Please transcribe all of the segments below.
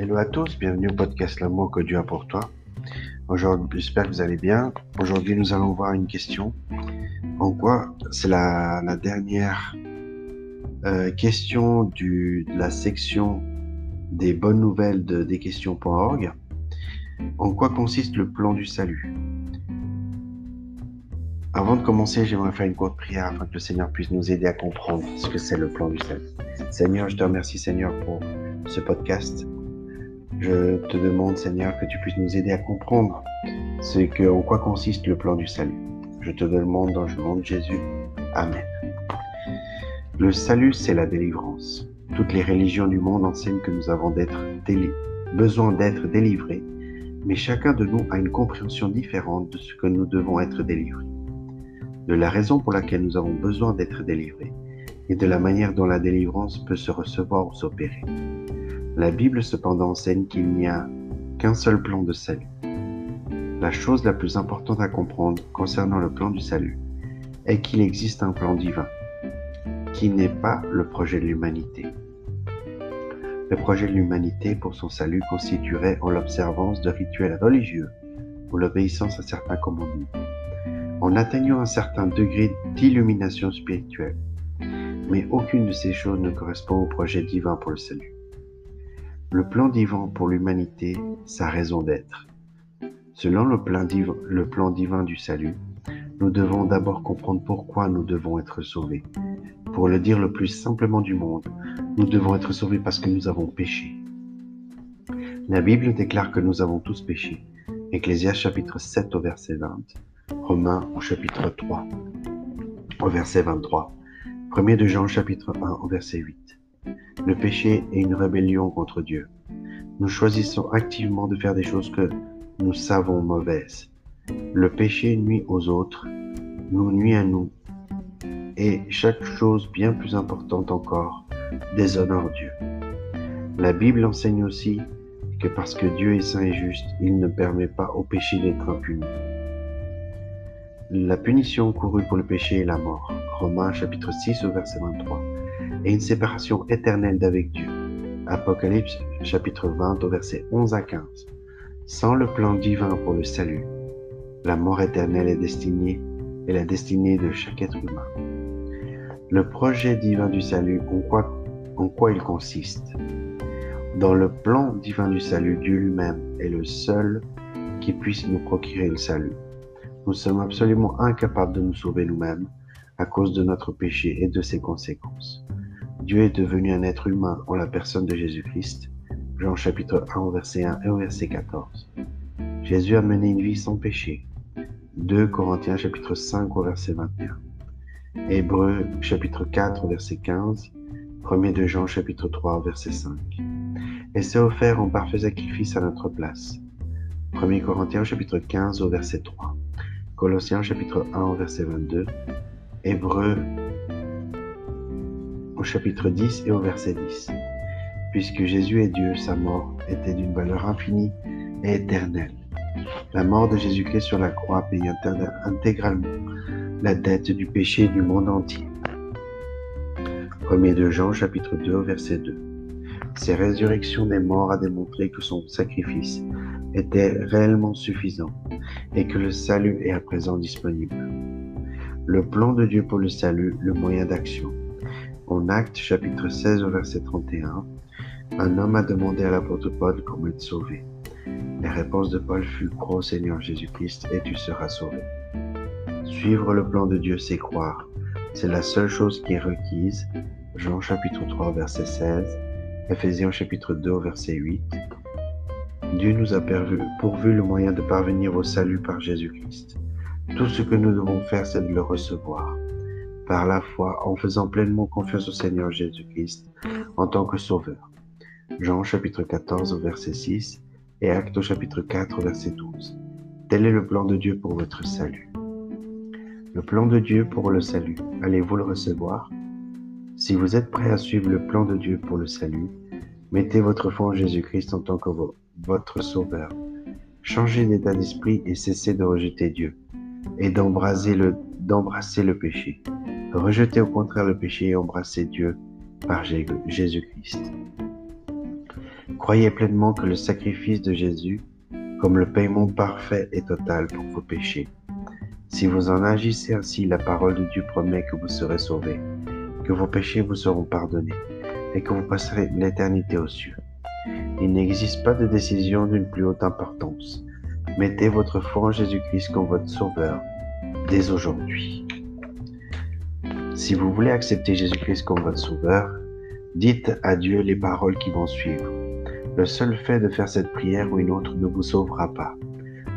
Hello à tous, bienvenue au podcast L'amour que Dieu a pour toi. Aujourd'hui, j'espère que vous allez bien. Aujourd'hui, nous allons voir une question. En quoi c'est la, dernière euh, question du, de la section des bonnes nouvelles de desquestions.org. En quoi consiste le plan du salut? Avant de commencer, j'aimerais faire une courte prière afin que le Seigneur puisse nous aider à comprendre ce que c'est le plan du salut. Seigneur, je te remercie Seigneur pour ce podcast. Je te demande, Seigneur, que tu puisses nous aider à comprendre ce que, en quoi consiste le plan du salut. Je te demande dans le nom de Jésus. Amen. Le salut, c'est la délivrance. Toutes les religions du monde enseignent que nous avons besoin d'être délivrés, mais chacun de nous a une compréhension différente de ce que nous devons être délivrés, de la raison pour laquelle nous avons besoin d'être délivrés et de la manière dont la délivrance peut se recevoir ou s'opérer. La Bible cependant enseigne qu'il n'y a qu'un seul plan de salut. La chose la plus importante à comprendre concernant le plan du salut est qu'il existe un plan divin, qui n'est pas le projet de l'humanité. Le projet de l'humanité pour son salut constituerait en l'observance de rituels religieux ou l'obéissance à certains commandements, en atteignant un certain degré d'illumination spirituelle. Mais aucune de ces choses ne correspond au projet divin pour le salut. Le plan divin pour l'humanité, sa raison d'être. Selon le plan, divin, du salut, nous devons d'abord comprendre pourquoi nous devons être sauvés. Pour le dire le plus simplement du monde, nous devons être sauvés parce que nous avons péché. La Bible déclare que nous avons tous péché. Ecclésias chapitre 7 au verset 20, Romains au chapitre 3 au verset 23, 1 de Jean chapitre 1 au verset 8. Le péché est une rébellion contre Dieu. Nous choisissons activement de faire des choses que nous savons mauvaises. Le péché nuit aux autres, nous nuit à nous. Et chaque chose bien plus importante encore, déshonore Dieu. La Bible enseigne aussi que parce que Dieu est saint et juste, il ne permet pas au péché d'être impuni. La punition courue pour le péché est la mort. Romains chapitre 6 au verset 23 et une séparation éternelle d'avec Dieu. Apocalypse chapitre 20 au verset 11 à 15. Sans le plan divin pour le salut, la mort éternelle est destinée et la destinée de chaque être humain. Le projet divin du salut, en quoi, en quoi il consiste? Dans le plan divin du salut, Dieu lui-même est le seul qui puisse nous procurer le salut. Nous sommes absolument incapables de nous sauver nous-mêmes à cause de notre péché et de ses conséquences. Dieu est devenu un être humain en la personne de Jésus-Christ. Jean chapitre 1 verset 1 et au verset 14. Jésus a mené une vie sans péché. 2 Corinthiens chapitre 5 au verset 21. Hébreux chapitre 4 verset 15. 1 de Jean chapitre 3 verset 5. Et s'est offert en parfait sacrifice à notre place. 1 Corinthiens chapitre 15 au verset 3. Colossiens chapitre 1 au verset 22. Hébreux au chapitre 10 et au verset 10. Puisque Jésus est Dieu, sa mort était d'une valeur infinie et éternelle. La mort de Jésus-Christ sur la croix paye intégralement la dette du péché du monde entier. 1 de Jean chapitre 2 verset 2. Ces résurrections des morts a démontré que son sacrifice était réellement suffisant et que le salut est à présent disponible. Le plan de Dieu pour le salut, le moyen d'action. En Actes chapitre 16 au verset 31, un homme a demandé à l'apôtre Paul comment être sauvé. La réponse de Paul fut Crois Seigneur Jésus-Christ et tu seras sauvé. Suivre le plan de Dieu, c'est croire. C'est la seule chose qui est requise. Jean chapitre 3 verset 16, Ephésiens chapitre 2 verset 8. Dieu nous a pourvu le moyen de parvenir au salut par Jésus-Christ. Tout ce que nous devons faire, c'est de le recevoir par la foi en faisant pleinement confiance au Seigneur Jésus-Christ en tant que Sauveur. Jean chapitre 14 verset 6 et Actes chapitre 4 verset 12. Tel est le plan de Dieu pour votre salut. Le plan de Dieu pour le salut, allez-vous le recevoir? Si vous êtes prêt à suivre le plan de Dieu pour le salut, mettez votre foi en Jésus-Christ en tant que votre Sauveur. Changez d'état d'esprit et cessez de rejeter Dieu et d'embrasser le, le péché. Rejetez au contraire le péché et embrassez Dieu par Jésus-Christ. Croyez pleinement que le sacrifice de Jésus, comme le paiement parfait et total pour vos péchés. Si vous en agissez ainsi, la parole de Dieu promet que vous serez sauvés, que vos péchés vous seront pardonnés et que vous passerez l'éternité aux cieux. Il n'existe pas de décision d'une plus haute importance. Mettez votre foi en Jésus-Christ comme votre sauveur dès aujourd'hui. Si vous voulez accepter Jésus-Christ comme votre sauveur, dites à Dieu les paroles qui vont suivre. Le seul fait de faire cette prière ou une autre ne vous sauvera pas.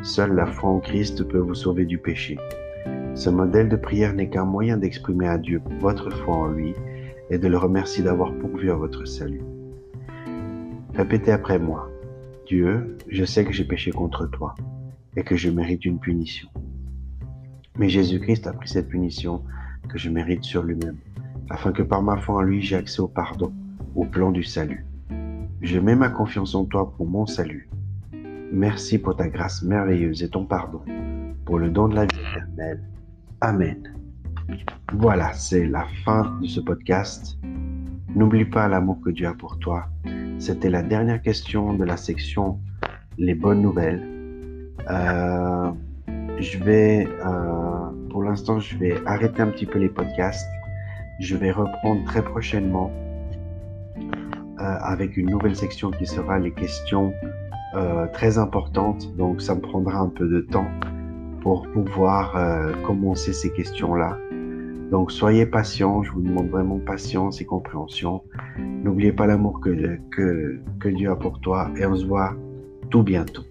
Seule la foi en Christ peut vous sauver du péché. Ce modèle de prière n'est qu'un moyen d'exprimer à Dieu votre foi en lui et de le remercier d'avoir pourvu à votre salut. Répétez après moi. Dieu, je sais que j'ai péché contre toi et que je mérite une punition. Mais Jésus-Christ a pris cette punition que je mérite sur lui-même, afin que par ma foi en lui j'ai accès au pardon, au plan du salut. Je mets ma confiance en toi pour mon salut. Merci pour ta grâce merveilleuse et ton pardon, pour le don de la vie éternelle. Amen. Voilà, c'est la fin de ce podcast. N'oublie pas l'amour que Dieu a pour toi. C'était la dernière question de la section Les bonnes nouvelles. Euh, je vais, euh, pour l'instant, je vais arrêter un petit peu les podcasts. Je vais reprendre très prochainement euh, avec une nouvelle section qui sera les questions euh, très importantes. Donc, ça me prendra un peu de temps pour pouvoir euh, commencer ces questions-là. Donc, soyez patients. Je vous demande vraiment patience et compréhension. N'oubliez pas l'amour que, que, que Dieu a pour toi et on se voit tout bientôt.